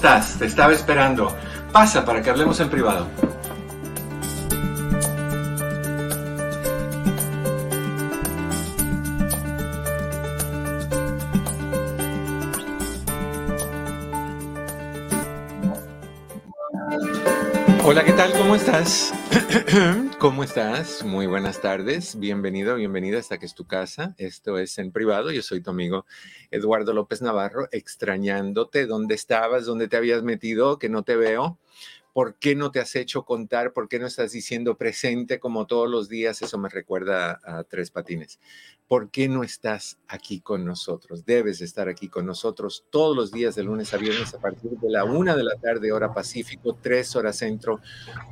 Estás? Te estaba esperando. Pasa para que hablemos en privado. Hola, ¿qué tal? ¿Cómo estás? ¿Cómo estás? Muy buenas tardes. Bienvenido, bienvenida hasta que es tu casa. Esto es en privado. Yo soy tu amigo Eduardo López Navarro, extrañándote. ¿Dónde estabas? ¿Dónde te habías metido? Que no te veo. ¿Por qué no te has hecho contar? ¿Por qué no estás diciendo presente como todos los días? Eso me recuerda a Tres Patines. ¿por qué no estás aquí con nosotros? Debes estar aquí con nosotros todos los días de lunes a viernes a partir de la una de la tarde, hora Pacífico, tres horas centro,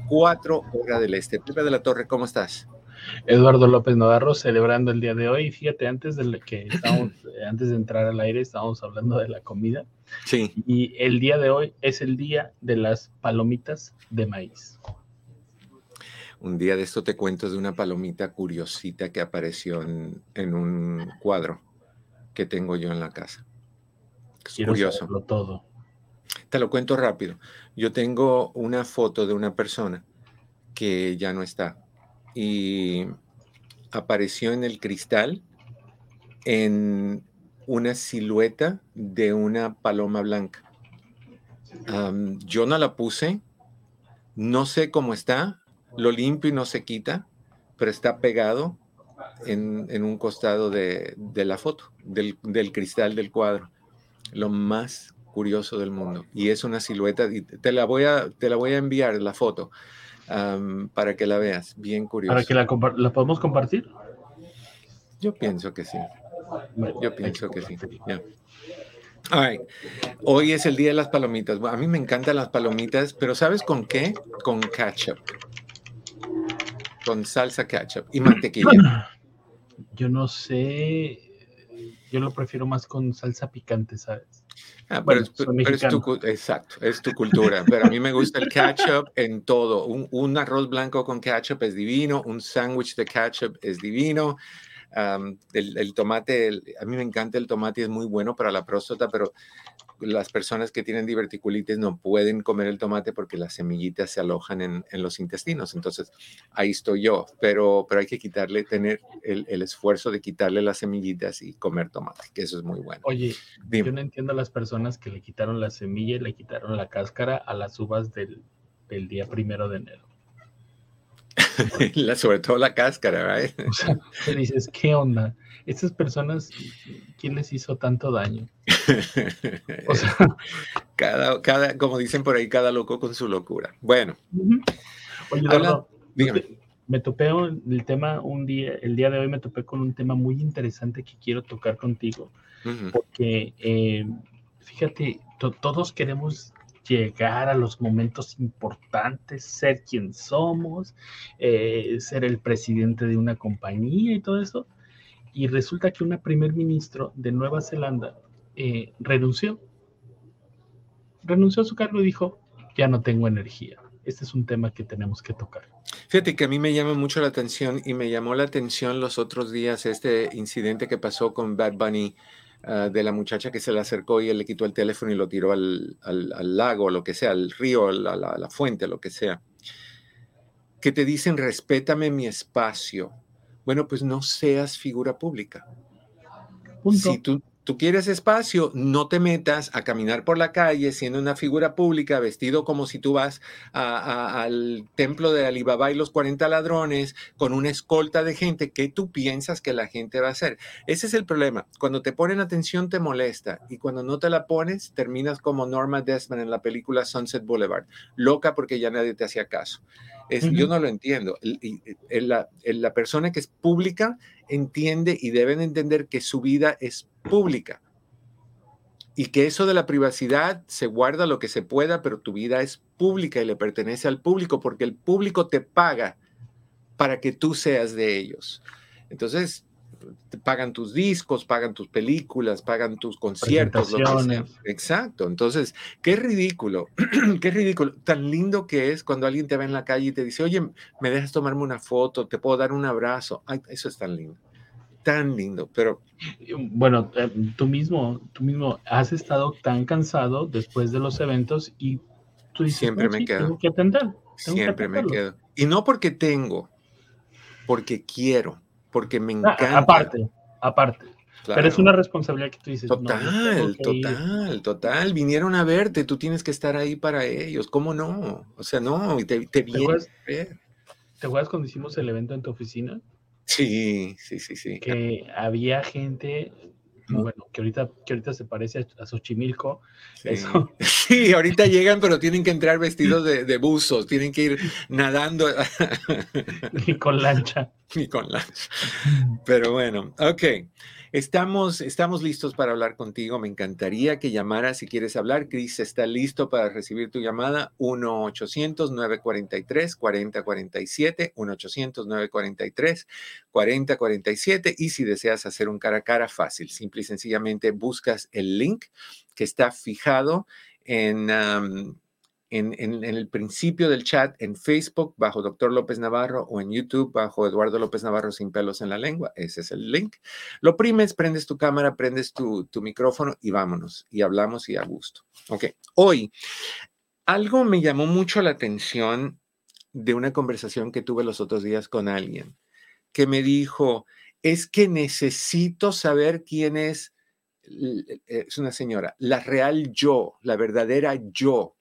cuatro hora del este. Pepe de la Torre, ¿cómo estás? Eduardo López Navarro celebrando el día de hoy. Fíjate, antes de que estamos, antes de entrar al aire, estábamos hablando de la comida. Sí. Y el día de hoy es el día de las palomitas de maíz. Un día de esto te cuento de una palomita curiosita que apareció en, un cuadro que tengo yo en la casa. Es curioso. todo. Te lo cuento rápido. Yo tengo una foto de una persona que ya no está y apareció en el cristal en una silueta de una paloma blanca. yo no la puse, no sé cómo está, lo limpio y no se quita, pero está pegado en, un costado de, la foto, del, cristal del cuadro. Lo más curioso del mundo. Y es una silueta, te la voy a, te la voy a enviar la foto para que la veas, bien curioso. ¿Para que la, la podemos compartir? Yo pienso que sí. Yo pienso que sí. Hoy es el día de las palomitas. a mí me encantan las palomitas, pero ¿sabes con qué? Con ketchup con salsa ketchup y mantequilla. Yo no sé, yo lo prefiero más con salsa picante, ¿sabes? Ah, pero, es, tu, exacto, es tu cultura. Pero a mí me gusta el ketchup en todo. Un, arroz blanco con ketchup es divino, un sándwich de ketchup es divino. el, tomate, a mí me encanta el tomate, es muy bueno para la próstata, pero las personas que tienen diverticulitis no pueden comer el tomate porque las semillitas se alojan en, los intestinos. Entonces, ahí estoy yo, pero, pero hay que quitarle, tener el, esfuerzo de quitarle las semillitas y comer tomate, que eso es muy bueno. Oye, yo no entiendo a las personas que le quitaron la semilla y le quitaron la cáscara a las uvas del, día primero de enero. la, sobre todo la cáscara, ¿verdad? O sea, te dices, ¿qué onda? Estas personas, ¿quién les hizo tanto daño? cada, cada, como dicen por ahí, cada loco con su locura. Bueno. Oye, me topé el tema un día, el día de hoy me topé con un tema muy interesante que quiero tocar contigo, porque eh, fíjate, todos queremos llegar a los momentos importantes, ser quien somos, eh, ser el presidente de una compañía y todo eso. Y resulta que una primer ministro de Nueva Zelanda eh, renunció. Renunció a su cargo y dijo, ya no tengo energía. Este es un tema que tenemos que tocar. Fíjate que a mí me llama mucho la atención y me llamó la atención los otros días este incidente que pasó con Bad Bunny, ah, de la muchacha que se le acercó y él le quitó el teléfono y lo tiró al, al, lago, lo que sea, al río, a la, la, fuente, lo que sea. Que te dicen, respétame mi espacio. Bueno, pues no seas figura pública. Si tú, tú quieres espacio, no te metas a caminar por la calle siendo una figura pública, vestido como si tú vas al templo de Alibaba y los 40 ladrones, con una escolta de gente. ¿Qué tú piensas que la gente va a hacer? Ese es el problema. Cuando te ponen atención te molesta y cuando no te la pones terminas como Norma Desmond en la película Sunset Boulevard, loca porque ya nadie te hacía caso. Yo no lo entiendo. La, la persona que es pública entiende y deben entender que su vida es pública y que eso de la privacidad se guarda lo que se pueda, pero tu vida es pública y le pertenece al público porque el público te paga para que tú seas de ellos. Entonces, te pagan tus discos, pagan tus películas, pagan tus conciertos, lo que sea. Exacto. Entonces, qué ridículo, qué ridículo. Tan lindo que es cuando alguien te ve en la calle y te dice, oye, me dejas tomarme una foto, te puedo dar un abrazo. Ay, eso es tan lindo. Tan lindo, pero... Bueno, eh, tú mismo, tú mismo has estado tan cansado después de los eventos y tú dices, siempre me quedo. Tengo que atender. siempre me quedo. Y no porque tengo, porque quiero porque me ah, encanta. aparte, aparte. Pero es una responsabilidad que tú dices. Total, total, total. Vinieron a verte, tú tienes que estar ahí para ellos. ¿Cómo no? O sea, no, te, te, ¿Te acuerdas, ¿Te acuerdas cuando hicimos el evento en tu oficina? Sí, sí, sí, sí. Que había gente, bueno, que ahorita, que ahorita se parece a, Xochimilco. Sí. ahorita llegan, pero tienen que entrar vestidos de, buzos, tienen que ir nadando. Y con lancha. Y con lancha. Pero bueno, ok. Estamos, estamos listos para hablar contigo. Me encantaría que llamaras si quieres hablar. Chris está listo para recibir tu llamada. 1-800-943-4047. 1-800-943-4047. Y si deseas hacer un cara a cara fácil, simple y sencillamente buscas el link que está fijado en en, el principio del chat en Facebook bajo Doctor López Navarro o en YouTube bajo Eduardo López Navarro sin pelos en la lengua. Ese es el link. Lo primes, prendes tu cámara, prendes tu, tu micrófono y vámonos. Y hablamos y a gusto. Ok, hoy algo me llamó mucho la atención de una conversación que tuve los otros días con alguien que me dijo, es que necesito saber quién es, es una señora, la real yo, la verdadera yo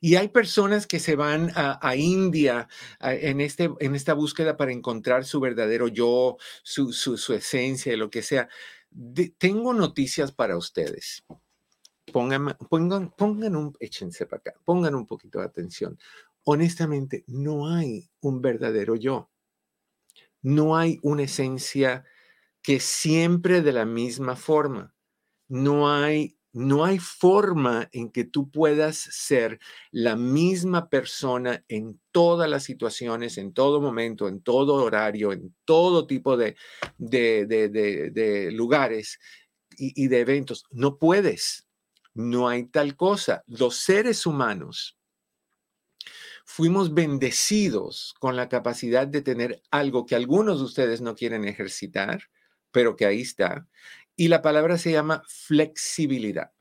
y hay personas que se van a, India en, este, en esta búsqueda para encontrar su verdadero yo, su, su, esencia, lo que sea. tengo noticias para ustedes. Pongan, pongan, pongan un, échense para acá, pongan un poquito de atención. Honestamente, no hay un verdadero yo. No hay una esencia que siempre de la misma forma. No hay no hay forma en que tú puedas ser la misma persona en todas las situaciones, en todo momento, en todo horario, en todo tipo de, de, lugares y, y de eventos. No puedes. No hay tal cosa. Los seres humanos fuimos bendecidos con la capacidad de tener algo que algunos de ustedes no quieren ejercitar, pero que ahí está, y la palabra se llama flexibilidad.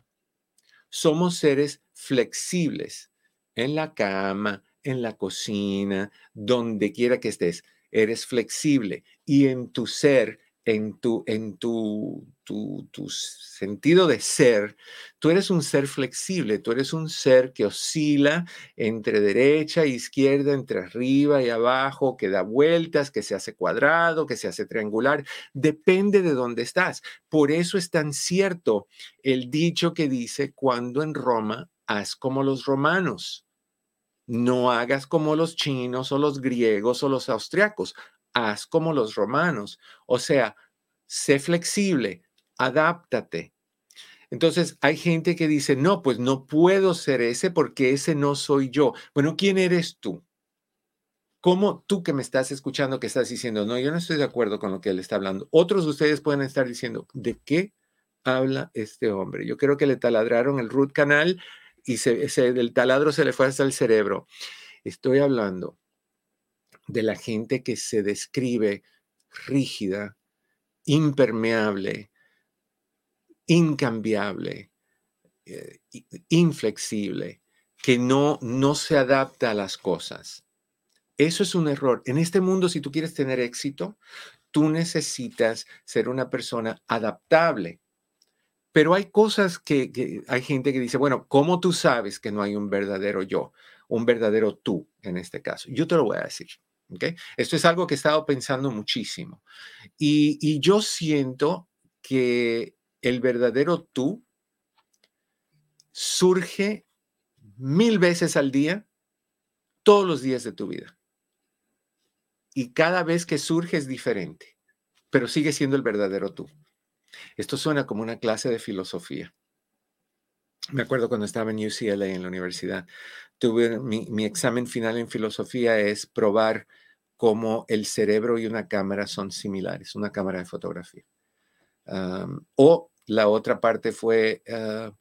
Somos seres flexibles en la cama, en la cocina, donde quiera que estés. Eres flexible y en tu ser en tu, en tu, tu, sentido de ser, tú eres un ser flexible, tú eres un ser que oscila entre derecha e izquierda, entre arriba y abajo, que da vueltas, que se hace cuadrado, que se hace triangular, depende de dónde estás. Por eso es tan cierto el dicho que dice, cuando en Roma, haz como los romanos. No hagas como los chinos o los griegos o los austriacos haz como los romanos. O sea, sé flexible, adáptate. Entonces, hay gente que dice, no, pues no puedo ser ese porque ese no soy yo. Bueno, ¿quién eres tú? ¿Cómo tú que me estás escuchando que estás diciendo, no, yo no estoy de acuerdo con lo que él está hablando? Otros de ustedes pueden estar diciendo, ¿de qué habla este hombre? Yo creo que le taladraron el root canal y se, el taladro se le fue hasta el cerebro. Estoy hablando de la gente que se describe rígida, impermeable, incambiable, eh, inflexible, que no, no se adapta a las cosas. Eso es un error. En este mundo, si tú quieres tener éxito, tú necesitas ser una persona adaptable. Pero hay cosas que, hay gente que dice, bueno, ¿cómo tú sabes que no hay un verdadero yo, un verdadero tú en este caso? Yo te lo voy a decir. Esto es algo que he estado pensando muchísimo. Y, yo siento que el verdadero tú surge mil veces al día, todos los días de tu vida. Y cada vez que surge es diferente, pero sigue siendo el verdadero tú. Esto suena como una clase de filosofía. me acuerdo cuando estaba en UCLA en la universidad, tuve mi, examen final en filosofía es probar cómo el cerebro y una cámara son similares, una cámara de fotografía. O la otra parte fue ah,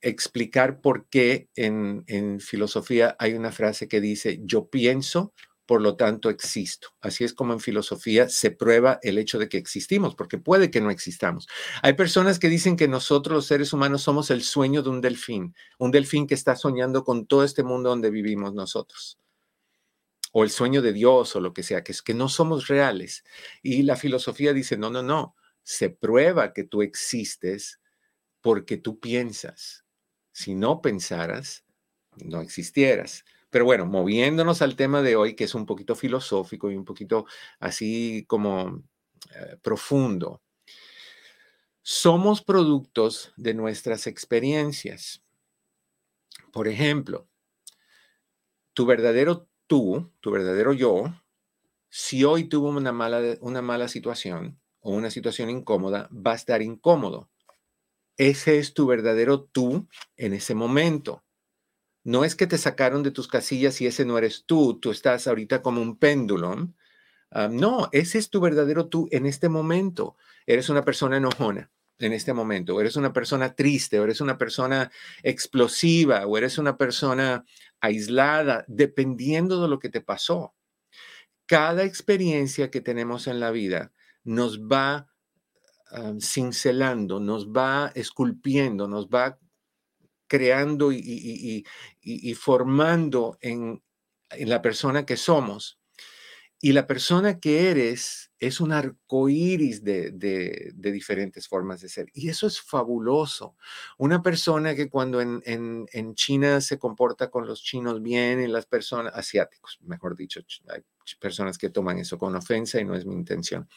explicar por qué en, en filosofía hay una frase que dice, yo pienso, por lo tanto existo. Así es como en filosofía se prueba el hecho de que existimos, porque puede que no existamos. Hay personas que dicen que nosotros los seres humanos somos el sueño de un delfín, un delfín que está soñando con todo este mundo donde vivimos nosotros. O el sueño de Dios o lo que sea, que es que no somos reales. Y la filosofía dice, no, no, no, se prueba que tú existes porque tú piensas. Si no pensaras, no existieras. Pero bueno, moviéndonos al tema de hoy, que es un poquito filosófico y un poquito así como eh, profundo. Somos productos de nuestras experiencias. Por ejemplo, tu verdadero tú, tu verdadero yo, si hoy tuvo una mala, una mala situación o una situación incómoda, va a estar incómodo. Ese es tu verdadero tú en ese momento. No es que te sacaron de tus casillas y ese no eres tú, tú estás ahorita como un péndulo. Ah, no, ese es tu verdadero tú en este momento. Eres una persona enojona en este momento, o eres una persona triste, o eres una persona explosiva, o eres una persona aislada, dependiendo de lo que te pasó. Cada experiencia que tenemos en la vida nos va ah, cincelando, nos va esculpiendo, nos va creando y, formando en, la persona que somos. Y la persona que eres es un arco iris de, de, diferentes formas de ser. Y eso es fabuloso. Una persona que cuando en, en, China se comporta con los chinos bien, en las personas asiáticos, mejor dicho, hay personas que toman eso con ofensa y no es mi intención.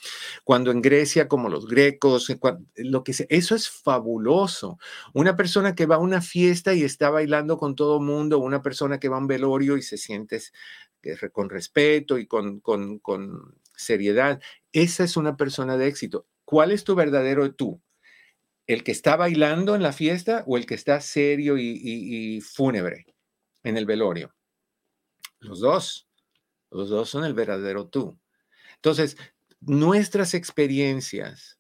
Cuando en Grecia, como los grecos, eh, lo que sea, eso es fabuloso. Una persona que va a una fiesta y está bailando con todo mundo, una persona que va a un velorio y se siente con respeto y con, con, con seriedad, esa es una persona de éxito. ¿Cuál es tu verdadero tú? ¿El que está bailando en la fiesta o el que está serio y, fúnebre en el velorio? Los dos. Los dos son el verdadero tú. Entonces, nuestras experiencias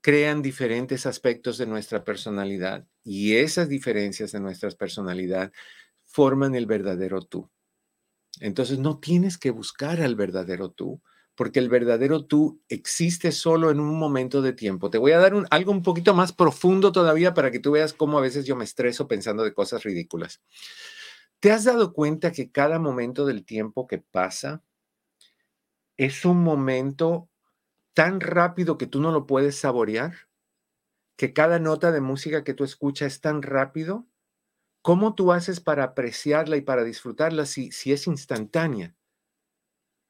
crean diferentes aspectos de nuestra personalidad y esas diferencias de nuestra personalidad forman el verdadero tú. Entonces, no tienes que buscar al verdadero tú, porque el verdadero tú existe solo en un momento de tiempo. Te voy a dar algo un poquito más profundo todavía para que tú veas cómo a veces yo me estreso pensando de cosas ridículas. ¿Te has dado cuenta que cada momento del tiempo que pasa es un momento tan rápido que tú no lo puedes saborear? Que cada nota de música que tú escuchas es tan rápido. ¿Cómo tú haces para apreciarla y para disfrutarla si, si es instantánea?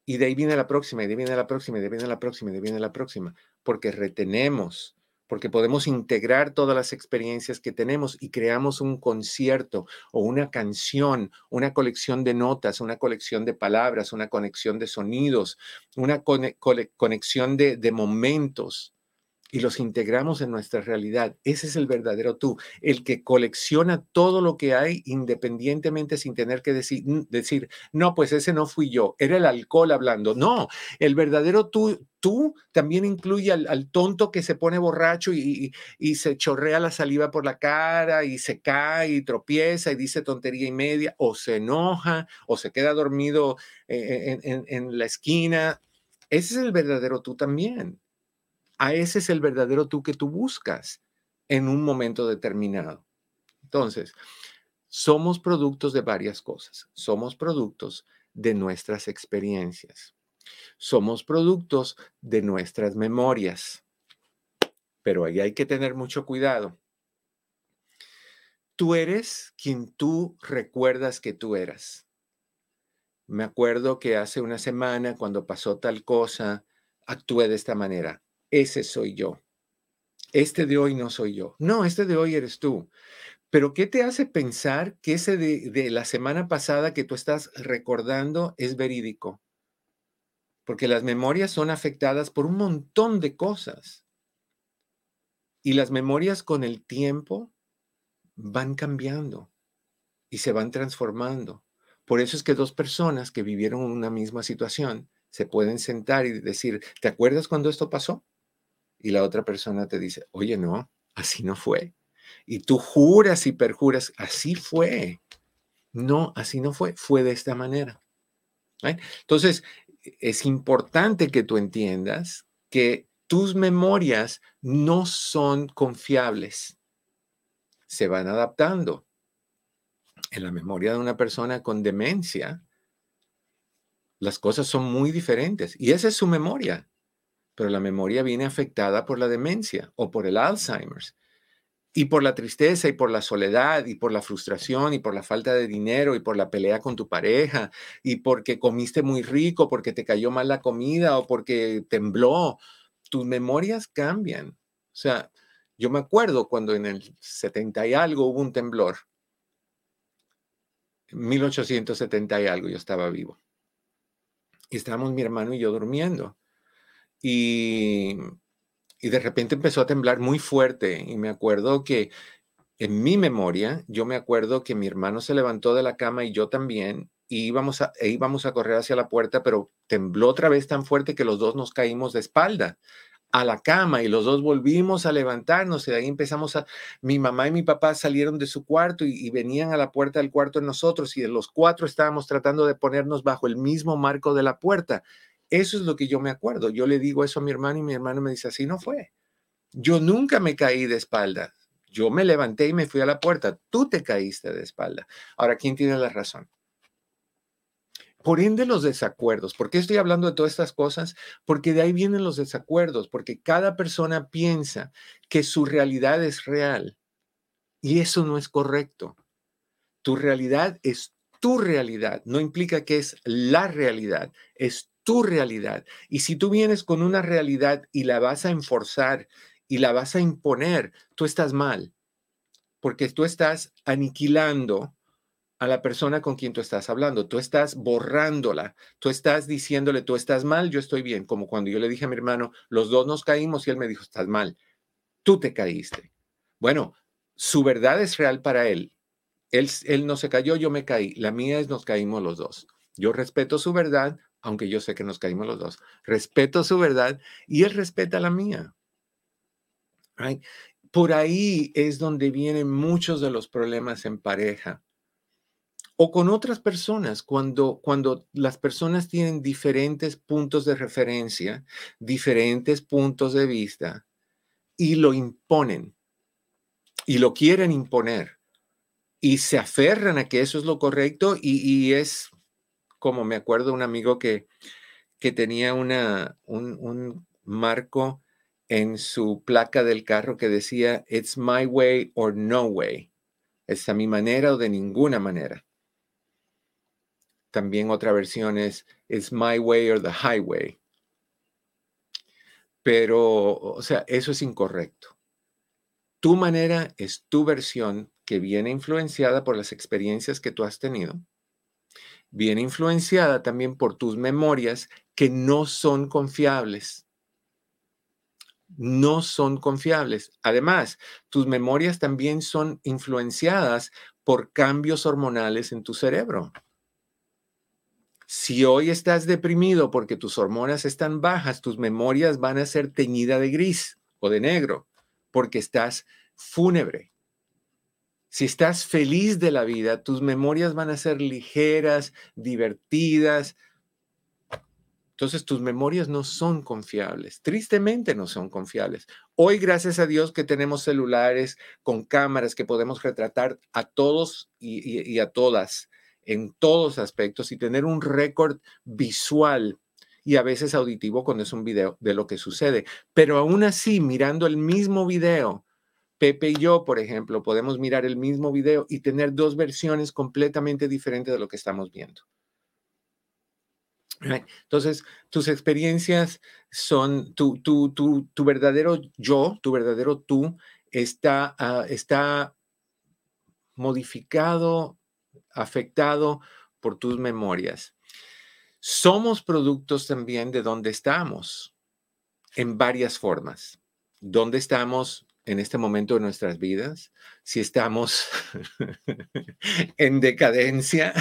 Y de ahí viene la próxima, y de ahí viene la próxima, y de ahí viene la próxima, y de ahí viene la próxima, porque retenemos, porque podemos integrar todas las experiencias que tenemos y creamos un concierto o una canción, una colección de notas, una colección de palabras, una conexión de sonidos, una conexión de, de momentos y los integramos en nuestra realidad. Ese es el verdadero tú, el que colecciona todo lo que hay independientemente sin tener que decir, decir, no, pues ese no fui yo, era el alcohol hablando. No, el verdadero tú, tú también incluye al, tonto que se pone borracho y, se chorrea la saliva por la cara y se cae y tropieza y dice tontería y media, o se enoja o se queda dormido eh, en, en la esquina. Ese es el verdadero tú también a ese es el verdadero tú que tú buscas en un momento determinado. Entonces, somos productos de varias cosas. Somos productos de nuestras experiencias. Somos productos de nuestras memorias. Pero ahí hay que tener mucho cuidado. Tú eres quien tú recuerdas que tú eras. Me acuerdo que hace una semana, cuando pasó tal cosa, actué de esta manera ese soy yo. Este de hoy no soy yo. No, este de hoy eres tú. Pero ¿qué te hace pensar que ese de, la semana pasada que tú estás recordando es verídico? Porque las memorias son afectadas por un montón de cosas. Y las memorias con el tiempo van cambiando y se van transformando. Por eso es que dos personas que vivieron una misma situación se pueden sentar y decir, ¿te acuerdas cuando esto pasó? Y la otra persona te dice, oye, no, así no fue. Y tú juras y perjuras, así fue. No, así no fue, fue de esta manera. Entonces, es importante que tú entiendas que tus memorias no son confiables. Se van adaptando. En la memoria de una persona con demencia, las cosas son muy diferentes. Y esa es su memoria. Pero la memoria viene afectada por la demencia o por el Alzheimer's. Y por la tristeza y por la soledad y por la frustración y por la falta de dinero y por la pelea con tu pareja y porque comiste muy rico, porque te cayó mal la comida o porque tembló, tus memorias cambian. O sea, yo me acuerdo cuando en el 70 y algo hubo un temblor. En 1870 y algo yo estaba vivo. Y estábamos mi hermano y yo durmiendo. Y de repente empezó a temblar muy fuerte y me acuerdo que en mi memoria, yo me acuerdo que mi hermano se levantó de la cama y yo también y íbamos a, e íbamos a correr hacia la puerta, pero tembló otra vez tan fuerte que los dos nos caímos de espalda a la cama y los dos volvimos a levantarnos y de ahí empezamos a, mi mamá y mi papá salieron de su cuarto y, venían a la puerta del cuarto de nosotros y los cuatro estábamos tratando de ponernos bajo el mismo marco de la puerta. Eso es lo que yo me acuerdo. Yo le digo eso a mi hermano y mi hermano me dice, así no fue. Yo nunca me caí de espalda. Yo me levanté y me fui a la puerta. Tú te caíste de espalda. Ahora, ¿quién tiene la razón? Por ende, los desacuerdos. ¿Por qué estoy hablando de todas estas cosas? Porque de ahí vienen los desacuerdos, porque cada persona piensa que su realidad es real y eso no es correcto. Tu realidad es tu realidad, no implica que es la realidad, es tu realidad. Y si tú vienes con una realidad y la vas a enforzar y la vas a imponer, tú estás mal, porque tú estás aniquilando a la persona con quien tú estás hablando, tú estás borrándola, tú estás diciéndole, tú estás mal, yo estoy bien, como cuando yo le dije a mi hermano, los dos nos caímos y él me dijo, estás mal, tú te caíste. Bueno, su verdad es real para él. Él, él no se cayó, yo me caí. La mía es nos caímos los dos. Yo respeto su verdad, aunque yo sé que nos caímos los dos. Respeto su verdad y él respeta la mía. Por ahí es donde vienen muchos de los problemas en pareja o con otras personas, cuando, cuando las personas tienen diferentes puntos de referencia, diferentes puntos de vista y lo imponen y lo quieren imponer y se aferran a que eso es lo correcto y es como me acuerdo un amigo que, que tenía una, un, un marco en su placa del carro que decía, It's my way or no way. Es a mi manera o de ninguna manera. También otra versión es, It's my way or the highway. Pero, o sea, eso es incorrecto. Tu manera es tu versión que viene influenciada por las experiencias que tú has tenido viene influenciada también por tus memorias que no son confiables. No son confiables. Además, tus memorias también son influenciadas por cambios hormonales en tu cerebro. Si hoy estás deprimido porque tus hormonas están bajas, tus memorias van a ser teñidas de gris o de negro porque estás fúnebre. Si estás feliz de la vida, tus memorias van a ser ligeras, divertidas. Entonces tus memorias no son confiables, tristemente no son confiables. Hoy, gracias a Dios que tenemos celulares con cámaras que podemos retratar a todos y, a todas en todos aspectos y tener un récord visual y a veces auditivo cuando es un video de lo que sucede. Pero aún así, mirando el mismo video, Pepe y yo, por ejemplo, podemos mirar el mismo video y tener dos versiones completamente diferentes de lo que estamos viendo. Entonces, tus experiencias son tu, tu, tu, tu, verdadero yo, tu verdadero tú, está, ah, está modificado, afectado por tus memorias. Somos productos también de donde estamos, en varias formas. ¿Dónde estamos en este momento de nuestras vidas, si estamos en decadencia,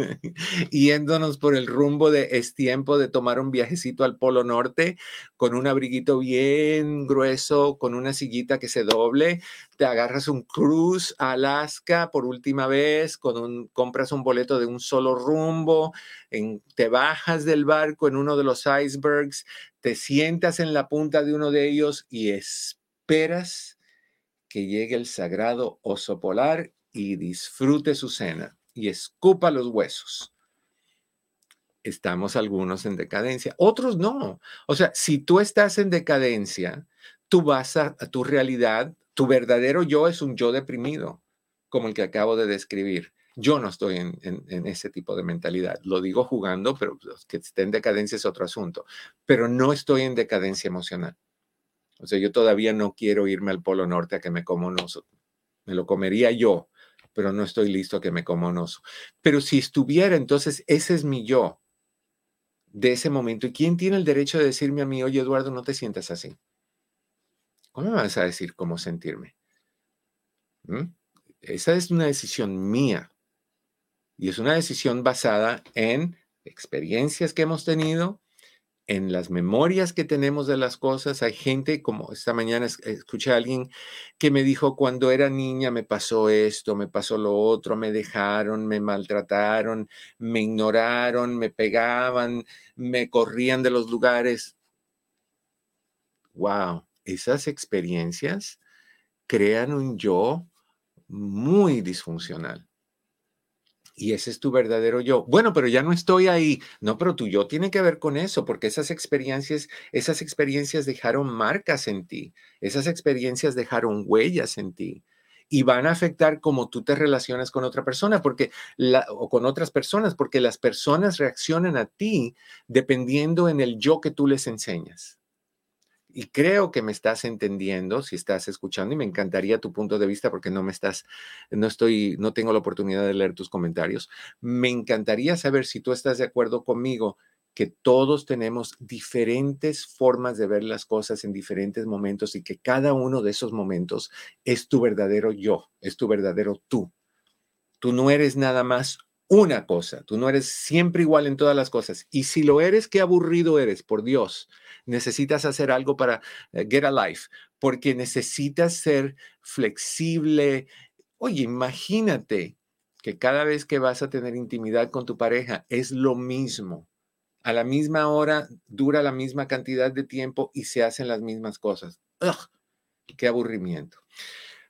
yéndonos por el rumbo de es tiempo de tomar un viajecito al Polo Norte con un abriguito bien grueso, con una sillita que se doble, te agarras un cruise a Alaska por última vez, con un, compras un boleto de un solo rumbo, en, te bajas del barco en uno de los icebergs, te sientas en la punta de uno de ellos y es esperas que llegue el sagrado oso polar y disfrute su cena y escupa los huesos. Estamos algunos en decadencia, otros no. O sea, si tú estás en decadencia, tú vas a, tu realidad, tu verdadero yo es un yo deprimido, como el que acabo de describir. Yo no estoy en, en, ese tipo de mentalidad. Lo digo jugando, pero que esté en decadencia es otro asunto. Pero no estoy en decadencia emocional. O sea, yo todavía no quiero irme al Polo Norte a que me como un oso. Me lo comería yo, pero no estoy listo a que me coma un oso. Pero si estuviera, entonces ese es mi yo de ese momento. ¿Y quién tiene el derecho de decirme a mí, oye Eduardo, no te sientas así? ¿Cómo me vas a decir cómo sentirme? ¿Mm? Esa es una decisión mía. Y es una decisión basada en experiencias que hemos tenido, en las memorias que tenemos de las cosas. Hay gente, como esta mañana escuché a alguien que me dijo, cuando era niña me pasó esto, me pasó lo otro, me dejaron, me maltrataron, me ignoraron, me pegaban, me corrían de los lugares. Wow, esas experiencias crean un yo muy disfuncional y ese es tu verdadero yo. Bueno, pero ya no estoy ahí. No, pero tu yo tiene que ver con eso, porque esas experiencias, esas experiencias dejaron marcas en ti, esas experiencias dejaron huellas en ti y van a afectar cómo tú te relacionas con otra persona, porque o con otras personas, porque las personas reaccionan a ti dependiendo en el yo que tú les enseñas y creo que me estás entendiendo si estás escuchando y me encantaría tu punto de vista porque no me estás, no estoy, no tengo la oportunidad de leer tus comentarios. Me encantaría saber si tú estás de acuerdo conmigo que todos tenemos diferentes formas de ver las cosas en diferentes momentos y que cada uno de esos momentos es tu verdadero yo, es tu verdadero tú. Tú no eres nada más una cosa, tú no eres siempre igual en todas las cosas. Y si lo eres, qué aburrido eres, por Dios necesitas hacer algo para eh, get a life, porque necesitas ser flexible. Oye, imagínate que cada vez que vas a tener intimidad con tu pareja es lo mismo. A la misma hora dura la misma cantidad de tiempo y se hacen las mismas cosas. ¡Ugh! ¡Qué aburrimiento!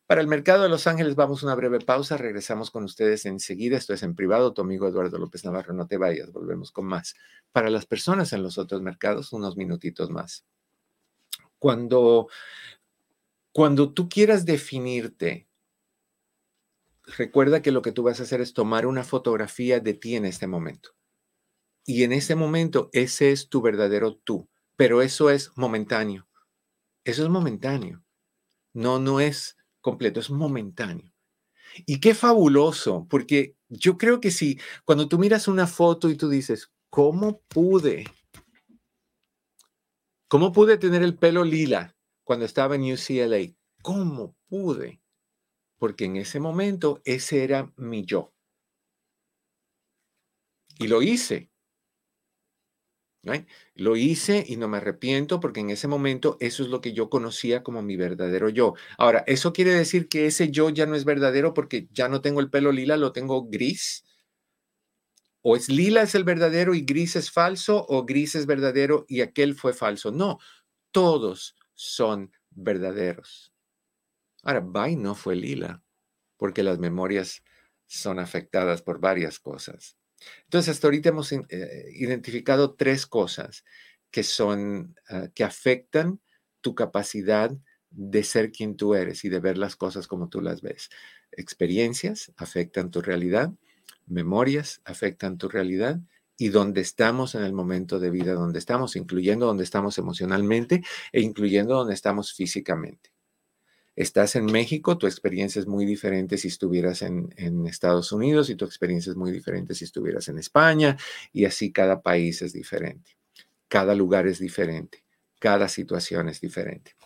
Para el mercado de Los Ángeles vamos a una breve pausa, regresamos con ustedes enseguida, esto es en privado, tu amigo Eduardo López Navarro, no te vayas, volvemos con más. Para las personas en los otros mercados, unos minutitos más. Cuando, cuando tú quieras definirte, recuerda que lo que tú vas a hacer es tomar una fotografía de ti en este momento. Y en ese momento, ese es tu verdadero tú, pero eso es momentáneo. Eso es momentáneo. No, no es completo, es momentáneo. Y qué fabuloso, porque yo creo que si cuando tú miras una foto y tú dices, ¿cómo pude? ¿Cómo pude tener el pelo lila cuando estaba en UCLA? ¿Cómo pude? Porque en ese momento ese era mi yo. Y lo hice. Lo hice y no me arrepiento porque en ese momento eso es lo que yo conocía como mi verdadero yo. Ahora, ¿eso quiere decir que ese yo ya no es verdadero porque ya no tengo el pelo lila, lo tengo gris? ¿O es lila es el verdadero y gris es falso? ¿O gris es verdadero y aquel fue falso? No, todos son verdaderos. Ahora, Bai no fue lila porque las memorias son afectadas por varias cosas. Entonces, hasta ahorita hemos eh, identificado tres cosas que son, ah, que afectan tu capacidad de ser quien tú eres y de ver las cosas como tú las ves. Experiencias afectan tu realidad, memorias afectan tu realidad y donde estamos en el momento de vida donde estamos, incluyendo donde estamos emocionalmente e incluyendo donde estamos físicamente estás en México, tu experiencia es muy diferente si estuvieras en, Estados Unidos y tu experiencia es muy diferente si estuvieras en España y así cada país es diferente, cada lugar es diferente. Cada situación es diferente.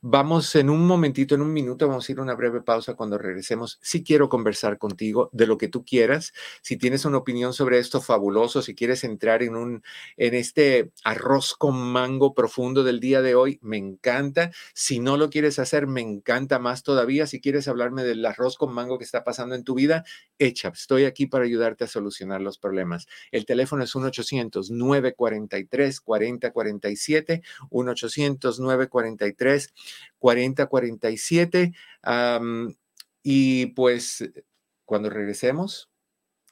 Vamos en un momentito, en un minuto, vamos a ir a una breve pausa cuando regresemos. Si quiero conversar contigo de lo que tú quieras, si tienes una opinión sobre esto fabuloso, si quieres entrar en un en este arroz con mango profundo del día de hoy, me encanta. Si no lo quieres hacer, me encanta más todavía. Si quieres hablarme del arroz con mango que está pasando en tu vida, echa. Estoy aquí para ayudarte a solucionar los problemas. El teléfono es 1 800 943 4047 1 800 943 4047 y pues cuando regresemos,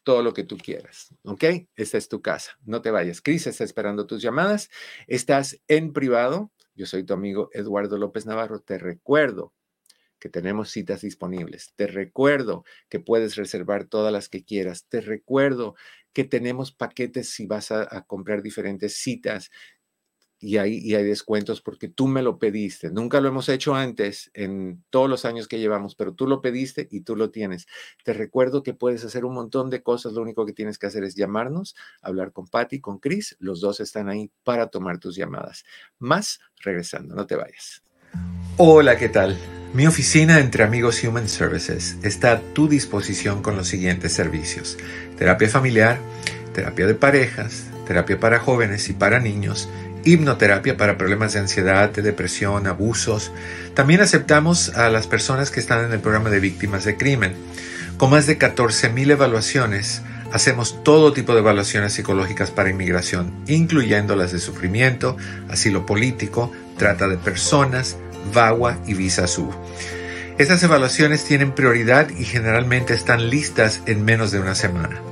todo lo que tú quieras, ¿ok? Esta es tu casa, no te vayas. Cris está esperando tus llamadas, estás en privado. Yo soy tu amigo Eduardo López Navarro. Te recuerdo que tenemos citas disponibles. Te recuerdo que puedes reservar todas las que quieras. Te recuerdo que tenemos paquetes si vas a comprar diferentes citas y hay, hay descuentos porque tú me lo pediste. Nunca lo hemos hecho antes en todos los años que llevamos, pero tú lo pediste y tú lo tienes. Te recuerdo que puedes hacer un montón de cosas. Lo único que tienes que hacer es llamarnos, hablar con Patty, con Chris. Los dos están ahí para tomar tus llamadas. Más regresando, no te vayas. Hola, ¿qué tal? Mi oficina entre amigos Human Services está a tu disposición con los siguientes servicios. Terapia familiar, terapia de parejas, terapia para jóvenes y para niños hipnoterapia para problemas de ansiedad, de depresión, abusos. También aceptamos a las personas que están en el programa de víctimas de crimen. Con más de 14.000 evaluaciones, hacemos todo tipo de evaluaciones psicológicas para inmigración, incluyendo las de sufrimiento, asilo político, trata de personas, VAWA y Visa Sur. Estas evaluaciones tienen prioridad y generalmente están listas en menos de una semana.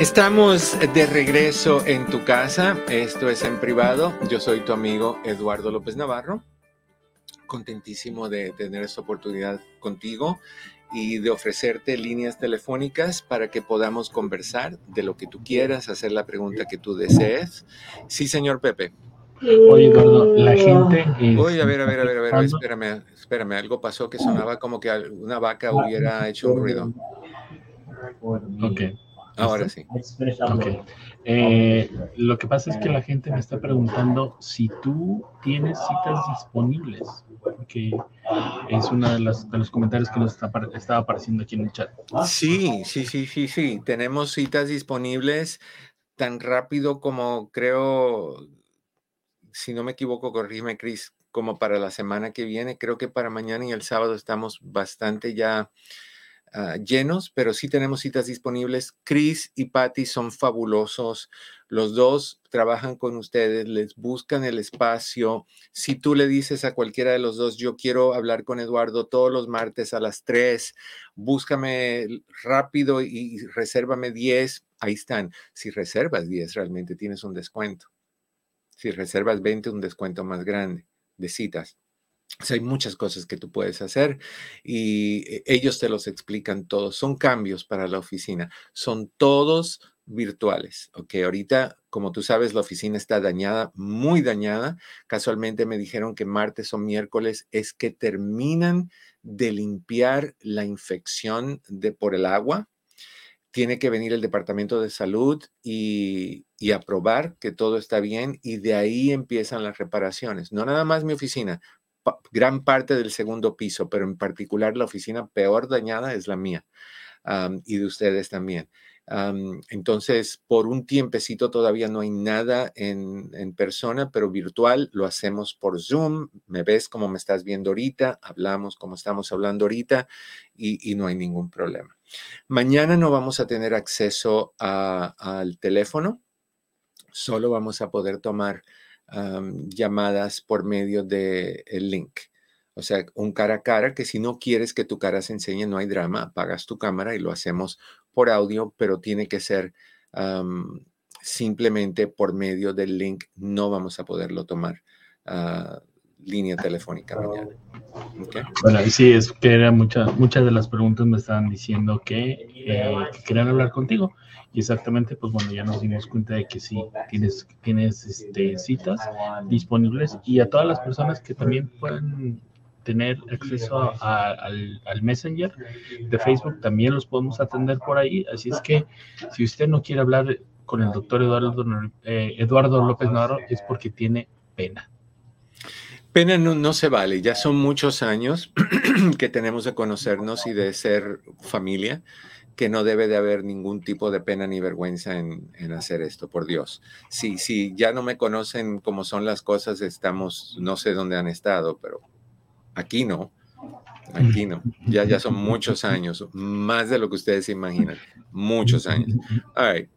Estamos de regreso en tu casa. Esto es en privado. Yo soy tu amigo Eduardo López Navarro. Contentísimo de tener esta oportunidad contigo y de ofrecerte líneas telefónicas para que podamos conversar de lo que tú quieras, hacer la pregunta que tú desees. Sí, señor Pepe. Oye, Eduardo, la gente. Oye, a ver, a ver, a ver, a ver, espérame, espérame. Algo pasó que sonaba como que una vaca hubiera hecho un ruido. Ok. Ahora sí. Eh, lo que pasa es que la gente me está preguntando si tú tienes citas disponibles, que es uno de, de los comentarios que nos está, estaba apareciendo aquí en el chat. Sí, sí, sí, sí, sí. Tenemos citas disponibles tan rápido como creo, si no me equivoco, corrígeme, Cris, como para la semana que viene. Creo que para mañana y el sábado estamos bastante ya Ah, llenos, pero sí tenemos citas disponibles. Chris y Patty son fabulosos. Los dos trabajan con ustedes, les buscan el espacio. Si tú le dices a cualquiera de los dos, yo quiero hablar con Eduardo todos los martes a las 3, búscame rápido y, resérvame 10, ahí están. Si reservas 10, realmente tienes un descuento. Si reservas 20, un descuento más grande de citas hay muchas cosas que tú puedes hacer y eh, ellos te los explican todos. Son cambios para la oficina. Son todos virtuales. Ok, ahorita, como tú sabes, la oficina está dañada, muy dañada. Casualmente me dijeron que martes o miércoles es que terminan de limpiar la infección de, por el agua. Tiene que venir el departamento de salud y, y aprobar que todo está bien y de ahí empiezan las reparaciones. No nada más mi oficina, gran parte del segundo piso, pero en particular la oficina peor dañada es la mía y de ustedes también. entonces, por un tiempecito todavía no hay nada en, persona, pero virtual lo hacemos por Zoom. Me ves como me estás viendo ahorita, hablamos como estamos hablando ahorita y, no hay ningún problema. Mañana no vamos a tener acceso al teléfono, solo vamos a poder tomar llamadas por medio del el link. O sea, un cara a cara que si no quieres que tu cara se enseñe, no hay drama, apagas tu cámara y lo hacemos por audio, pero tiene que ser simplemente por medio del link. No vamos a poderlo tomar. Ah, línea telefónica mañana. Bueno, y sí, es que era muchas muchas de las preguntas me estaban diciendo que, eh, que, querían hablar contigo. Y exactamente, pues bueno, ya nos dimos cuenta de que sí, tienes, tienes este, citas disponibles y a todas las personas que también puedan tener acceso al, Messenger de Facebook, también los podemos atender por ahí. Así es que si usted no quiere hablar con el doctor Eduardo, eh, Eduardo López Navarro, es porque tiene pena. Pena no, no, se vale, ya son muchos años que tenemos de conocernos y de ser familia, que no debe de haber ningún tipo de pena ni vergüenza en, en hacer esto, por Dios. Si, si ya no me conocen cómo son las cosas, estamos, no sé dónde han estado, pero Aquí no. Aquí no. Ya, ya son muchos años, más de lo que ustedes se imaginan. Muchos años. All right.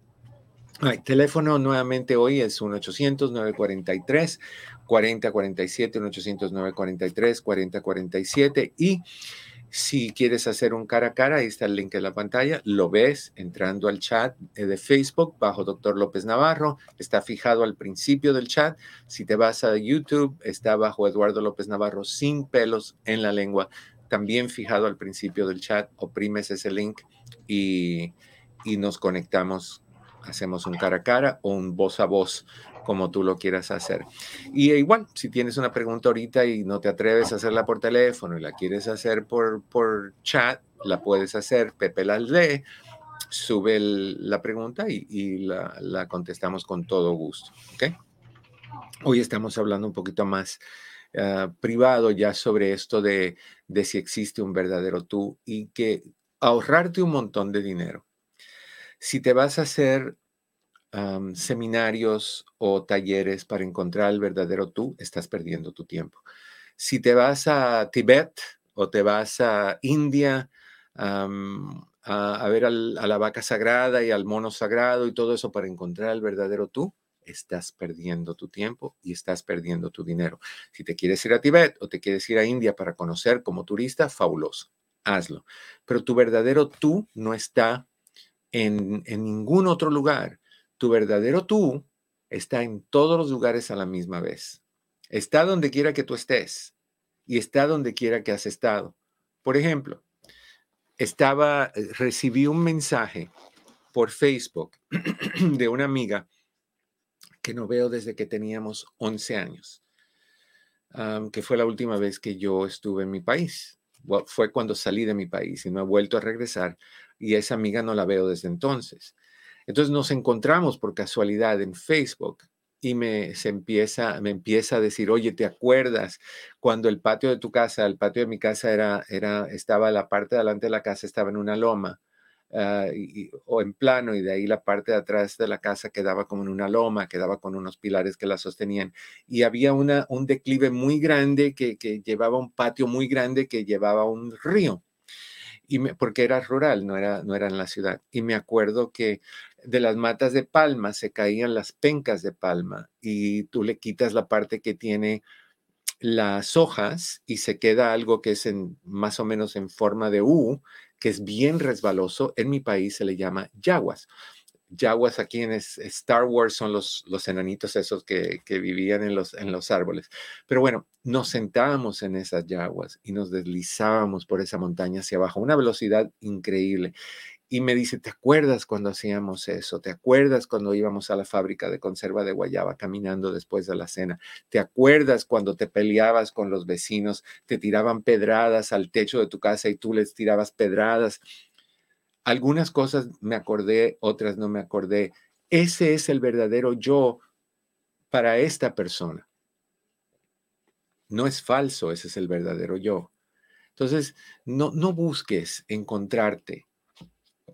Teléfono nuevamente hoy es 1-800-943-4047, 1-800-943-4047 y si quieres hacer un cara a cara, ahí está el link en la pantalla, lo ves entrando al chat de Facebook bajo Doctor López Navarro, está fijado al principio del chat. Si te vas a YouTube, está bajo Eduardo López Navarro sin pelos en la lengua, también fijado al principio del chat, oprimes ese link y, y nos conectamos, hacemos un cara a cara o un voz a voz como tú lo quieras hacer. Y igual, si tienes una pregunta ahorita y no te atreves a hacerla por teléfono y la quieres hacer por, por chat, la puedes hacer. Pepe la lee, sube la pregunta y, la, contestamos con todo gusto. Hoy estamos hablando un poquito más ah, privado ya sobre esto de, de si existe un verdadero tú y que ahorrarte un montón de dinero. Si te vas a hacer seminarios o talleres para encontrar el verdadero tú, estás perdiendo tu tiempo. Si te vas a Tibet o te vas a India a, ver a la vaca sagrada y al mono sagrado y todo eso para encontrar el verdadero tú, estás perdiendo tu tiempo y estás perdiendo tu dinero. Si te quieres ir a Tibet o te quieres ir a India para conocer como turista, fabuloso, hazlo. Pero tu verdadero tú no está en, en ningún otro lugar. Tu verdadero tú está en todos los lugares a la misma vez. Está donde quiera que tú estés y está donde quiera que has estado. Por ejemplo, estaba, eh, recibí un mensaje por Facebook de una amiga que no veo desde que teníamos 11 años, que fue la última vez que yo estuve en mi país. fue cuando salí de mi país y no he vuelto a regresar y esa amiga no la veo desde entonces. Entonces nos encontramos por casualidad en Facebook y me, se empieza, me empieza a decir, oye, ¿te acuerdas cuando el patio de tu casa, el patio de mi casa era, era, estaba la parte de adelante de la casa, estaba en una loma ah, o en plano y de ahí la parte de atrás de la casa quedaba como en una loma, quedaba con unos pilares que la sostenían y había una, un declive muy grande que, que llevaba un patio muy grande que llevaba un río. Y porque era rural, no era, no era en la ciudad. Y me acuerdo que de las matas de palma se caían las pencas de palma y tú le quitas la parte que tiene las hojas y se queda algo que es en, más o menos en forma de U, que es bien resbaloso. En mi país se le llama yaguas. Yaguas aquí en Star Wars son los, los enanitos esos que, que, vivían en los, en los árboles. Pero bueno, nos sentábamos en esas yaguas y nos deslizábamos por esa montaña hacia abajo una velocidad increíble y me dice, ¿te acuerdas cuando hacíamos eso? ¿Te acuerdas cuando íbamos a la fábrica de conserva de guayaba caminando después de la cena? ¿Te acuerdas cuando te peleabas con los vecinos, te tiraban pedradas al techo de tu casa y tú les tirabas pedradas? Algunas cosas me acordé, otras no me acordé. Ese es el verdadero yo para esta persona. No es falso, ese es el verdadero yo. Entonces, no, no busques encontrarte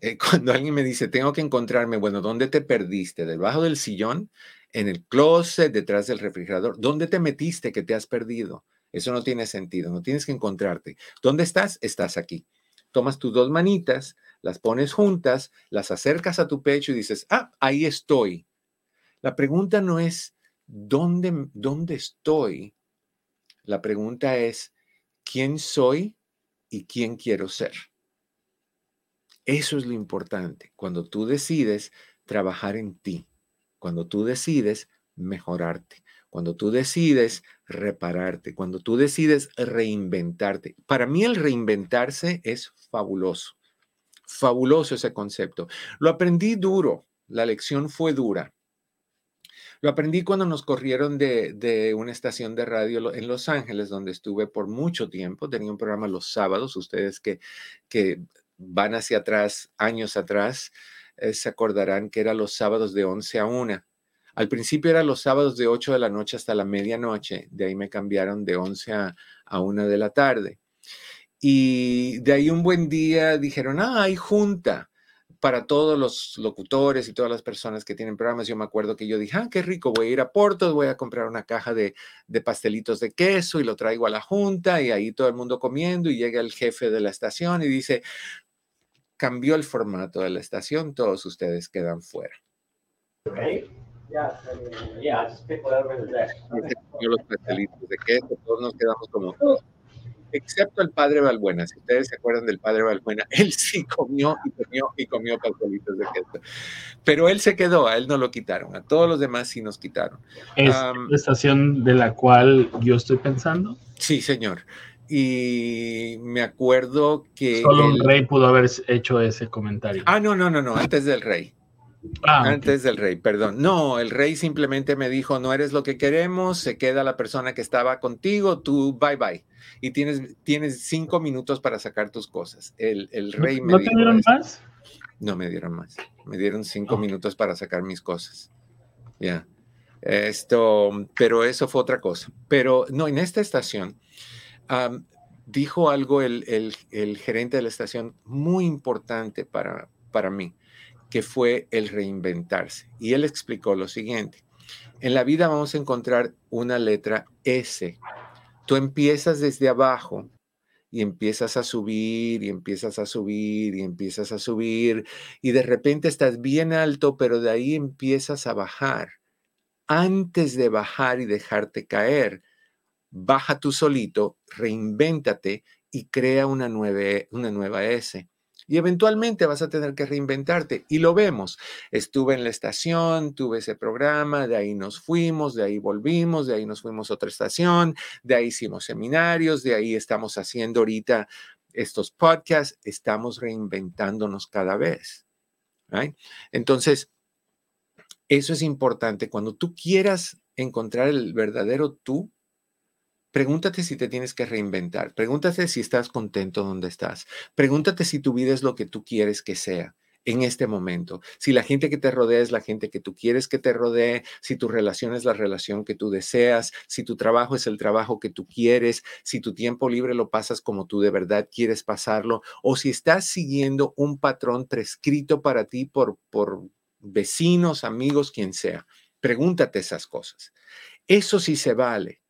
eh, cuando alguien me dice, tengo que encontrarme, bueno, ¿dónde te perdiste? ¿Debajo del sillón? ¿En el closet? ¿Detrás del refrigerador? ¿Dónde te metiste que te has perdido? Eso no tiene sentido, no tienes que encontrarte. ¿Dónde estás? Estás aquí. Tomas tus dos manitas, las pones juntas, las acercas a tu pecho y dices, ah, ahí estoy. La pregunta no es, ¿dónde, dónde estoy? La pregunta es, ¿quién soy y quién quiero ser? Eso es lo importante. Cuando tú decides trabajar en ti, cuando tú decides mejorarte, cuando tú decides repararte, cuando tú decides reinventarte. Para mí el reinventarse es fabuloso, fabuloso ese concepto. Lo aprendí duro, la lección fue dura. Lo aprendí cuando nos corrieron de, una estación de radio en Los Ángeles, donde estuve por mucho tiempo. Tenía un programa los sábados. Ustedes que, que van hacia atrás, años atrás, eh, se acordarán que era los sábados de 11 a 1. Al principio era los sábados de 8 de la noche hasta la medianoche. De ahí me cambiaron de 11 a, a 1 de la tarde. Y de ahí un buen día dijeron, ah, hay junta para todos los locutores y todas las personas que tienen programas. Yo me acuerdo que yo dije, ah, qué rico, voy a ir a Portos, voy a comprar una caja de, de, pastelitos de queso y lo traigo a la junta y ahí todo el mundo comiendo y llega el jefe de la estación y dice, cambió el formato de la estación, todos ustedes quedan fuera. Los pastelitos de queso, todos nos quedamos como, excepto el padre Balbuena. Si ustedes se acuerdan del padre Balbuena, él sí comió y comió y comió pastelitos de queso. Pero él se quedó, a él no lo quitaron, a todos los demás sí nos quitaron. ¿Es la estación de la cual yo estoy pensando? Sí, señor. Y me acuerdo que... Solo un rey pudo haber hecho ese comentario. Ah, no, no, no, no, antes del rey. Ah, Antes del rey, perdón. No, el rey simplemente me dijo, no eres lo que queremos, se queda la persona que estaba contigo, tú bye bye. Y tienes, tienes cinco minutos para sacar tus cosas. El, rey me ¿No te dieron más? No me dieron más. Me dieron cinco minutos para sacar mis cosas. Ya. Esto, pero eso fue otra cosa. Pero no, en esta estación dijo algo el, el, gerente de la estación muy importante para, para mí que fue el reinventarse. Y él explicó lo siguiente. En la vida vamos a encontrar una letra S. Tú empiezas desde abajo y empiezas a subir y empiezas a subir y empiezas a subir y de repente estás bien alto, pero de ahí empiezas a bajar. Antes de bajar y dejarte caer, baja tú solito, reinvéntate y crea una, una nueva S y eventualmente vas a tener que reinventarte. Y lo vemos. Estuve en la estación, tuve ese programa, de ahí nos fuimos, de ahí volvimos, de ahí nos fuimos a otra estación, de ahí hicimos seminarios, de ahí estamos haciendo ahorita estos podcasts, estamos reinventándonos cada vez. Entonces, eso es importante. Cuando tú quieras encontrar el verdadero tú, Pregúntate si te tienes que reinventar. Pregúntate si estás contento donde estás. Pregúntate si tu vida es lo que tú quieres que sea en este momento. Si la gente que te rodea es la gente que tú quieres que te rodee, si tu relación es la relación que tú deseas, si tu trabajo es el trabajo que tú quieres, si tu tiempo libre lo pasas como tú de verdad quieres pasarlo, o si estás siguiendo un patrón prescrito para ti por, por vecinos, amigos, quien sea. Pregúntate esas cosas. Eso sí se vale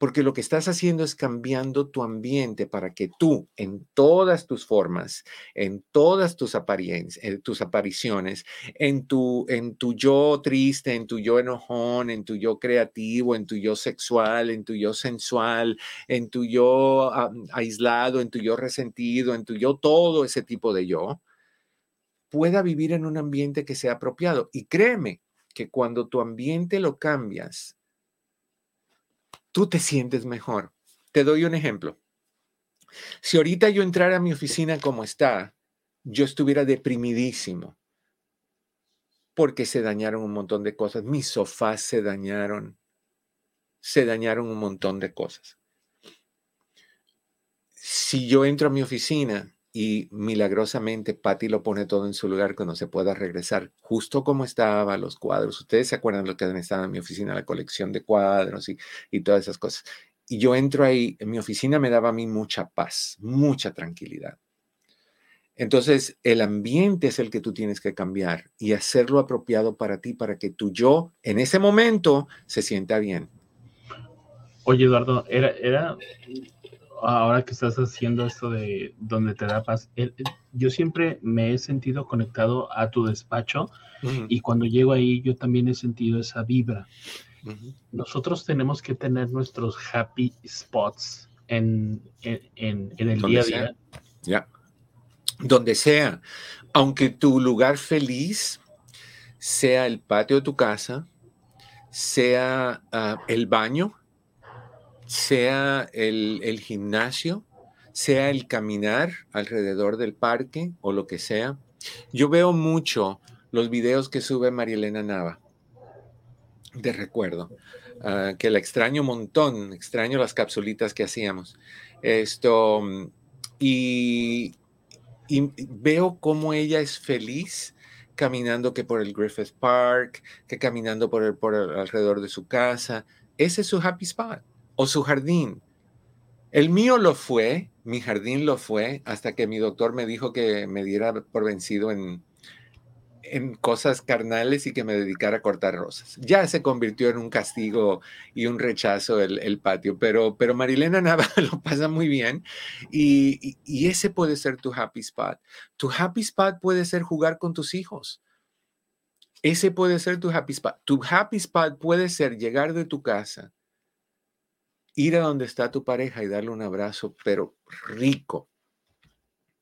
porque lo que estás haciendo es cambiando tu ambiente para que tú, en todas tus formas, en todas eh, tus apariciones, en tu, en tu yo triste, en tu yo enojón, en tu yo creativo, en tu yo sexual, en tu yo sensual, en tu yo aislado, en tu yo resentido, en tu yo todo ese tipo de yo, pueda vivir en un ambiente que sea apropiado. Y créeme que cuando tu ambiente lo cambias, tú te sientes mejor. Te doy un ejemplo. Si ahorita yo entrara a mi oficina como está, yo estuviera deprimidísimo porque se dañaron un montón de cosas. Mis sofás se dañaron. Se dañaron un montón de cosas. Si yo entro a mi oficina y milagrosamente Patty lo pone todo en su lugar cuando se pueda regresar, justo como estaba los cuadros. Ustedes se acuerdan lo que estaba en mi oficina, la colección de cuadros y, y todas esas cosas. Y yo entro ahí, en mi oficina me daba a mí mucha paz, mucha tranquilidad. Entonces, el ambiente es el que tú tienes que cambiar y hacerlo apropiado para ti, para que tu yo en ese momento se sienta bien. Oye, Eduardo, era, era ahora que estás haciendo esto de donde te da paz, yo siempre me he sentido conectado a tu despacho y cuando llego ahí yo también he sentido esa vibra. Nosotros tenemos que tener nuestros happy spots en, en, el día a día. Ya. Donde sea. Aunque tu lugar feliz sea el patio de tu casa, sea ah, el baño, sea el, gimnasio, sea el caminar alrededor del parque o lo que sea. Yo veo mucho los videos que sube Marielena Nava de recuerdo, ah, que la extraño montón, extraño las capsulitas que hacíamos. Esto, y, veo cómo ella es feliz caminando que por el Griffith Park, que caminando por, el, por alrededor de su casa. Ese es su happy spot o su jardín. El mío lo fue, mi jardín lo fue, hasta que mi doctor me dijo que me diera por vencido en, en cosas carnales y que me dedicara a cortar rosas. Ya se convirtió en un castigo y un rechazo el, patio, pero, pero Marilena Nava lo pasa muy bien y, y, ese puede ser tu happy spot. Tu happy spot puede ser jugar con tus hijos. Ese puede ser tu happy spot. Tu happy spot puede ser llegar de tu casa, ir a donde está tu pareja y darle un abrazo, pero rico,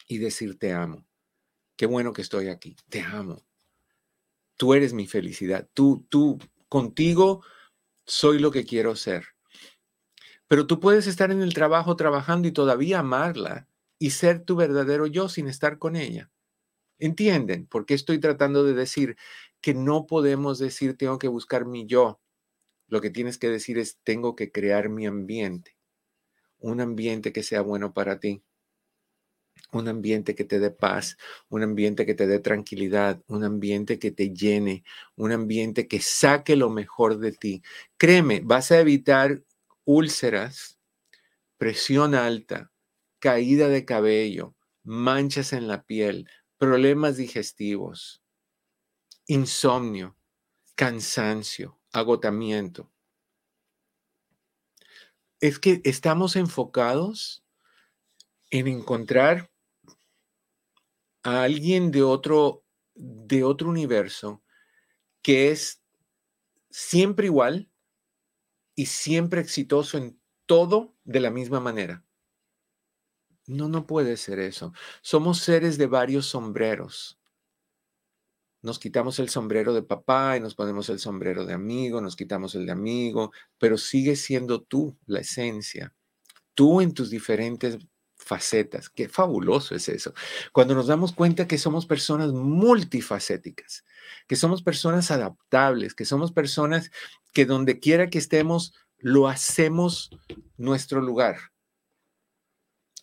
y decir te amo. Qué bueno que estoy aquí. Te amo tú eres mi felicidad, tú, tú, contigo soy lo que quiero ser. Pero tú puedes estar en el trabajo trabajando y todavía amarla y ser tu verdadero yo sin estar con ella. ¿Entienden? Porque estoy tratando de decir que no podemos decir tengo que buscar mi yo. Lo que tienes que decir es tengo que crear mi ambiente. Un ambiente que sea bueno para ti un ambiente que te dé paz, un ambiente que te dé tranquilidad, un ambiente que te llene, un ambiente que saque lo mejor de ti. Créeme, vas a evitar úlceras, presión alta, caída de cabello, manchas en la piel, problemas digestivos, insomnio, cansancio, agotamiento. Es que estamos enfocados en encontrar a alguien de otro, de otro universo que es siempre igual y siempre exitoso en todo de la misma manera. No, no puede ser eso. Somos seres de varios sombreros. Nos quitamos el sombrero de papá y nos ponemos el sombrero de amigo, nos quitamos el de amigo, pero sigue siendo tú la esencia. Tú en tus diferentes facetas. Qué fabuloso es eso. Cuando nos damos cuenta que somos personas multifacéticas, que somos personas adaptables, que somos personas que donde quiera que estemos, lo hacemos nuestro lugar.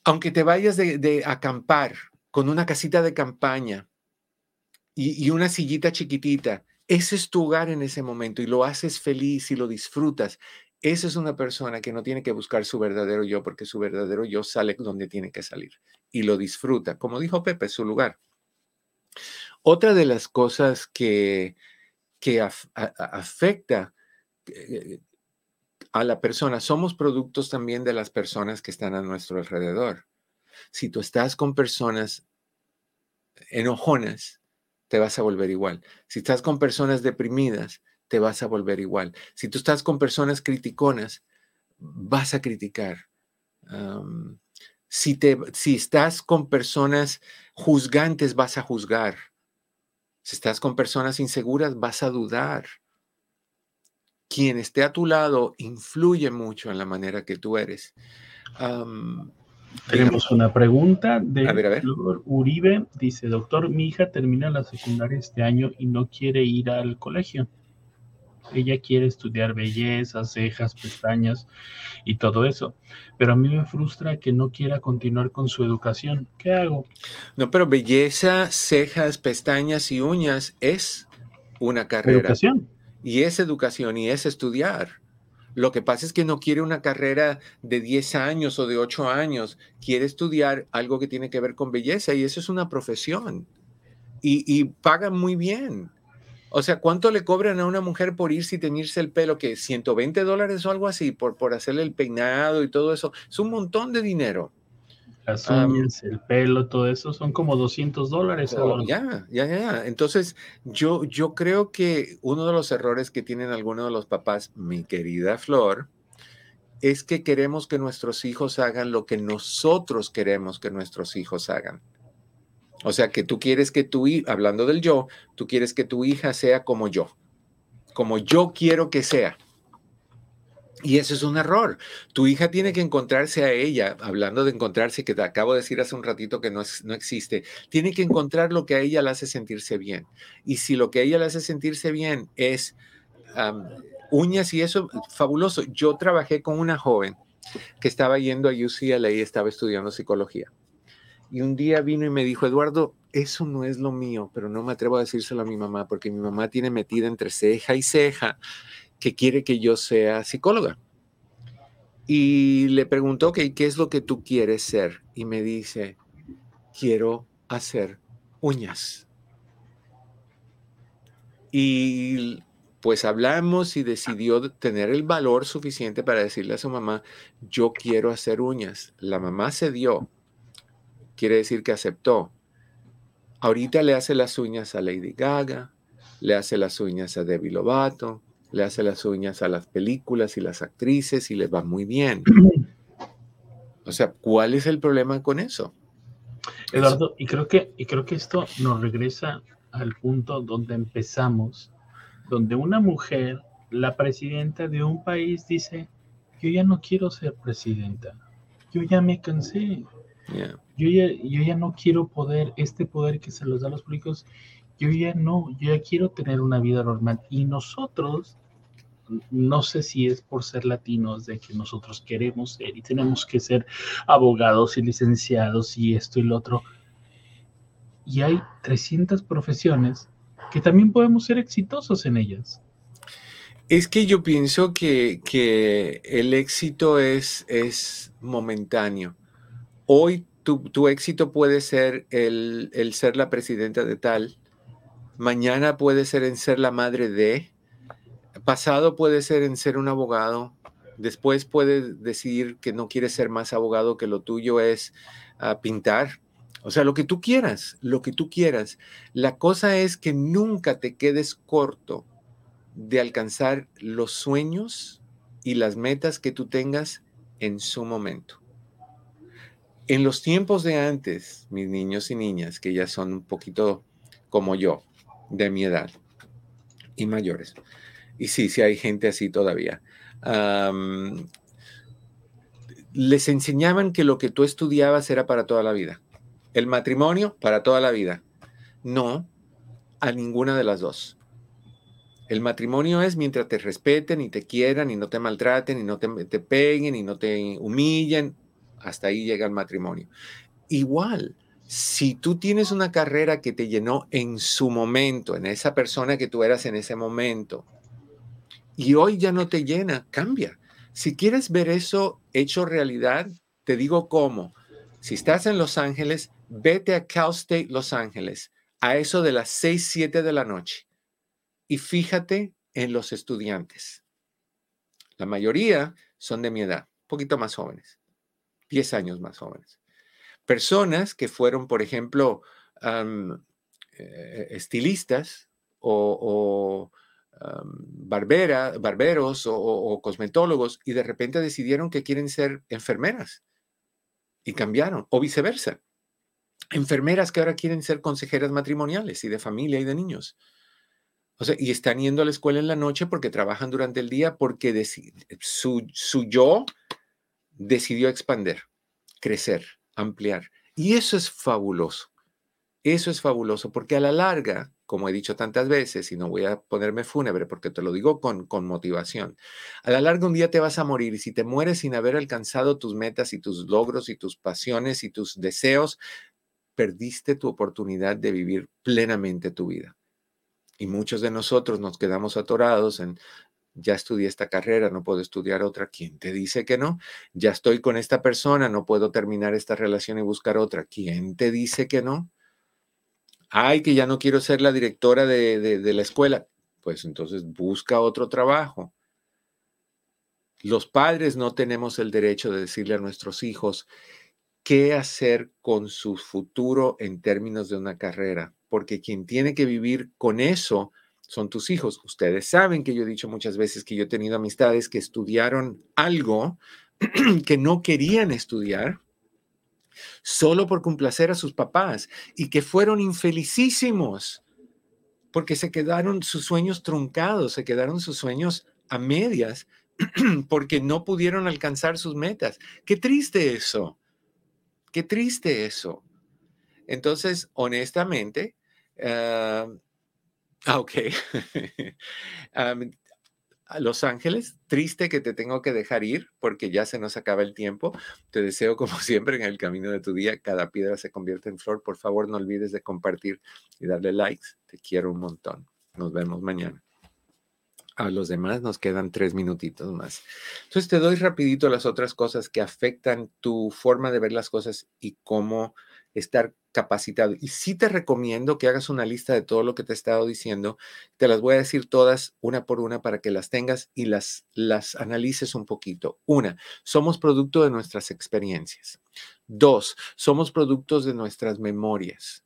Aunque te vayas de, acampar con una casita de campaña y, una sillita chiquitita, ese es tu hogar en ese momento y lo haces feliz y lo disfrutas. Esa es una persona que no tiene que buscar su verdadero yo porque su verdadero yo sale donde tiene que salir y lo disfruta. Como dijo Pepe, su lugar. Otra de las cosas que, que afecta eh, a la persona, somos productos también de las personas que están a nuestro alrededor. Si tú estás con personas enojonas, te vas a volver igual. Si estás con personas deprimidas, te vas a volver igual. Si tú estás con personas criticonas, vas a criticar. si, te, si estás con personas juzgantes, vas a juzgar. Si estás con personas inseguras, vas a dudar. Quien esté a tu lado influye mucho en la manera que tú eres. Tenemos una pregunta de a Uribe. Dice, doctor, mi hija termina la secundaria este año y no quiere ir al colegio. Ella quiere estudiar belleza, cejas, pestañas y todo eso. Pero a mí me frustra que no quiera continuar con su educación. ¿Qué hago? No, pero belleza, cejas, pestañas y uñas es una carrera. Educación. Y es educación y es estudiar. Lo que pasa es que no quiere una carrera de 10 años o de 8 años. Quiere estudiar algo que tiene que ver con belleza y eso es una profesión. Y, y pagan muy bien. O sea, ¿cuánto le cobran a una mujer por irse y teñirse el pelo? ¿Que 120 dólares o algo así por, por hacerle el peinado y todo eso? Es un montón de dinero. Las uñas, el pelo, todo eso son como 200 dólares. Oh, ya, ya, ya. Entonces, yo, yo creo que uno de los errores que tienen algunos de los papás, mi querida Flor, es que queremos que nuestros hijos hagan lo que nosotros queremos que nuestros hijos hagan. O sea, que tú quieres que tu hija, hablando del yo, tú quieres que tu hija sea como yo. como yo quiero que sea. Y eso es un error. Tu hija tiene que encontrarse a ella, hablando de encontrarse, que te acabo de decir hace un ratito que no, no existe, tiene que encontrar lo que a ella le hace sentirse bien. Y si lo que a ella le hace sentirse bien es uñas y eso, fabuloso. Yo trabajé con una joven que estaba yendo a UCLA y estaba estudiando psicología. Y un día vino y me dijo, Eduardo, eso no es lo mío, pero no me atrevo a decírselo a mi mamá porque mi mamá tiene metida entre ceja y ceja que quiere que yo sea psicóloga. Y le preguntó, ¿qué es lo que tú quieres ser? Y me dice, quiero hacer uñas. Y pues hablamos y decidió tener el valor suficiente para decirle a su mamá, yo quiero hacer uñas. La mamá se dio, quiere decir que aceptó. Ahorita le hace las uñas a Lady Gaga, le hace las uñas a Debbie Lovato, le hace las uñas a las películas y las actrices y les va muy bien. O sea, ¿cuál es el problema con eso? Eduardo, y creo que, y creo que esto nos regresa al punto donde empezamos, donde una mujer, la presidenta de un país, dice, yo ya no quiero ser presidenta, yo ya me cansé, yo, ya, yo ya no quiero poder, este poder que se los da a los políticos, yo ya no, yo ya quiero tener una vida normal. Y nosotros no sé si es por ser latinos de que nosotros queremos ser y tenemos que ser abogados y licenciados y esto y lo otro. Y hay 300 profesiones que también podemos ser exitosos en ellas. Es que yo pienso que, el éxito es, es momentáneo. Hoy tu, éxito puede ser el, el ser la presidenta de tal, mañana puede ser en ser la madre de, pasado puede ser en ser un abogado, después puede decidir que no quiere ser más abogado, que lo tuyo es ah, pintar. O sea, lo que tú quieras, lo que tú quieras. La cosa es que nunca te quedes corto de alcanzar los sueños y las metas que tú tengas en su momento. En los tiempos de antes, mis niños y niñas, que ya son un poquito como yo, de mi edad y mayores, y sí, sí hay gente así todavía. les enseñaban que lo que tú estudiabas era para toda la vida. El matrimonio, para toda la vida. No, a ninguna de las dos. El matrimonio es mientras te respeten y te quieran y no te maltraten y no te, te peguen y no te humillen. Hasta ahí llega el matrimonio. Igual, si tú tienes una carrera que te llenó en su momento, en esa persona que tú eras en ese momento, y hoy ya no te llena, cambia. Si quieres ver eso hecho realidad, te digo cómo. Si estás en Los Ángeles, vete a Cal State Los Ángeles a eso de las 6, 7 de la noche y fíjate en los estudiantes. La mayoría son de mi edad, un poquito más jóvenes, 10 años más jóvenes. Personas que fueron, por ejemplo, eh, estilistas o barbera, barberos o, cosmetólogos y de repente decidieron que quieren ser enfermeras y cambiaron, o viceversa. Enfermeras que ahora quieren ser consejeras matrimoniales y de familia y de niños. O sea, y están yendo a la escuela en la noche porque trabajan durante el día porque su, su yo decidió expander, crecer, ampliar. Y eso es fabuloso. Eso es fabuloso porque a la larga como he dicho tantas veces, y no voy a ponerme fúnebre porque te lo digo con, motivación, a la larga un día te vas a morir y si te mueres sin haber alcanzado tus metas y tus logros y tus pasiones y tus deseos, perdiste tu oportunidad de vivir plenamente tu vida. Y muchos de nosotros nos quedamos atorados en, ya estudié esta carrera, no puedo estudiar otra. ¿Quién te dice que no? Ya estoy con esta persona, no puedo terminar esta relación y buscar otra. ¿Quién te dice que no? Ay, que ya no quiero ser la directora de, la escuela, pues entonces busca otro trabajo. Los padres no tenemos el derecho de decirle a nuestros hijos qué hacer con su futuro en términos de una carrera, porque quien tiene que vivir con eso son tus hijos. Ustedes saben que yo he dicho muchas veces que yo he tenido amistades que estudiaron algo que no querían estudiar solo por complacer a sus papás y que fueron infelicísimos porque se quedaron sus sueños truncados, se quedaron sus sueños a medias, porque no pudieron alcanzar sus metas. Qué triste eso. Qué triste eso. Entonces, honestamente, uh, ok. a Los Ángeles, triste que te tengo que dejar ir porque ya se nos acaba el tiempo. Te deseo, como siempre, en el camino de tu día, cada piedra se convierte en flor. Por favor, no olvides de compartir y darle likes. Te quiero un montón. Nos vemos mañana. A los demás nos quedan tres minutitos más. Entonces te doy rapidito las otras cosas que afectan tu forma de ver las cosas y cómo estar capacitado. Y sí te recomiendo que hagas una lista de todo lo que te he estado diciendo. Te las voy a decir todas una por una para que las tengas y las, las analices un poquito. Una, somos producto de nuestras experiencias. Dos, somos productos de nuestras memorias.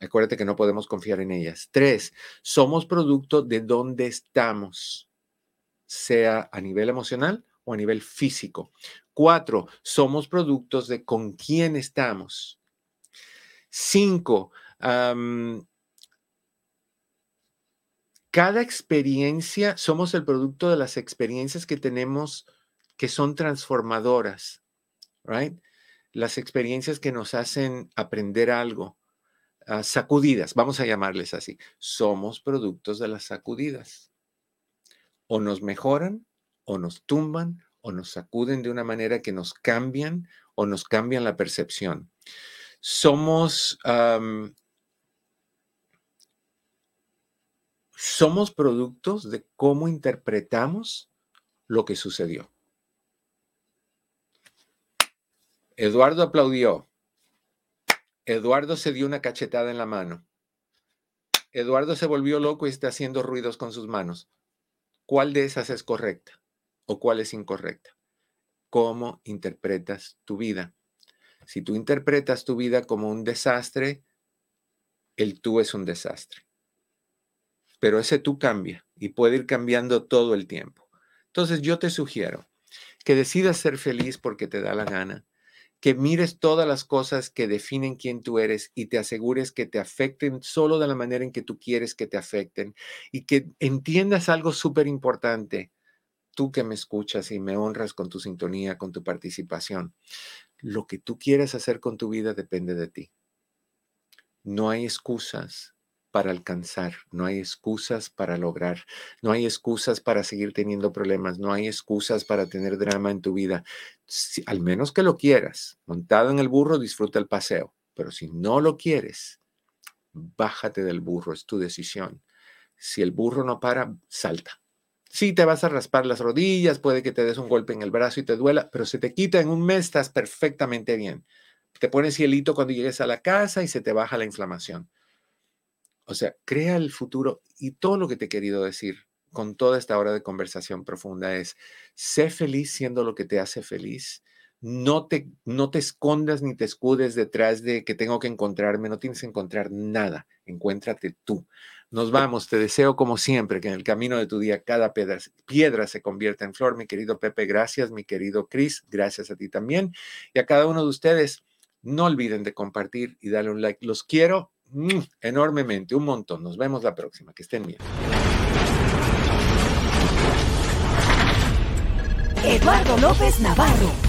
Acuérdate que no podemos confiar en ellas. Tres, somos producto de dónde estamos, sea a nivel emocional o a nivel físico. Cuatro, somos productos de con quién estamos. Cinco, cada experiencia, somos el producto de las experiencias que tenemos que son transformadoras, right? Las experiencias que nos hacen aprender algo, ah, sacudidas, vamos a llamarles así. Somos productos de las sacudidas. O nos mejoran, o nos tumban, o nos sacuden de una manera que nos cambian, o nos cambian la percepción somos, somos productos de cómo interpretamos lo que sucedió. Eduardo aplaudió. Eduardo se dio una cachetada en la mano. Eduardo se volvió loco y está haciendo ruidos con sus manos. ¿Cuál de esas es correcta o cuál es incorrecta? ¿Cómo interpretas tu vida? Si tú interpretas tu vida como un desastre, el tú es un desastre. Pero ese tú cambia y puede ir cambiando todo el tiempo. Entonces yo te sugiero que decidas ser feliz porque te da la gana, que mires todas las cosas que definen quién tú eres y te asegures que te afecten solo de la manera en que tú quieres que te afecten y que entiendas algo súper importante, tú que me escuchas y me honras con tu sintonía, con tu participación lo que tú quieres hacer con tu vida depende de ti. No hay excusas para alcanzar, no hay excusas para lograr, no hay excusas para seguir teniendo problemas, no hay excusas para tener drama en tu vida. al menos que lo quieras, montado en el burro, disfruta el paseo, pero si no lo quieres, bájate del burro, es tu decisión. Si el burro no para, salta. Sí, te vas a raspar las rodillas, puede que te des un golpe en el brazo y te duela, pero se te quita en un mes, estás perfectamente bien. Te pones hielito cuando llegues a la casa y se te baja la inflamación. O sea, crea el futuro y todo lo que te he querido decir con toda esta hora de conversación profunda es, sé feliz siendo lo que te hace feliz. No te, no te escondas ni te escudes detrás de que tengo que encontrarme, no tienes que encontrar nada, encuéntrate tú. Nos vamos, te deseo como siempre que en el camino de tu día cada piedra, se convierta en flor. Mi querido Pepe, gracias. Mi querido Chris, gracias a ti también. Y a cada uno de ustedes, no olviden de compartir y darle un like. Los quiero enormemente, un montón. Nos vemos la próxima. Que estén bien. Eduardo López Navarro.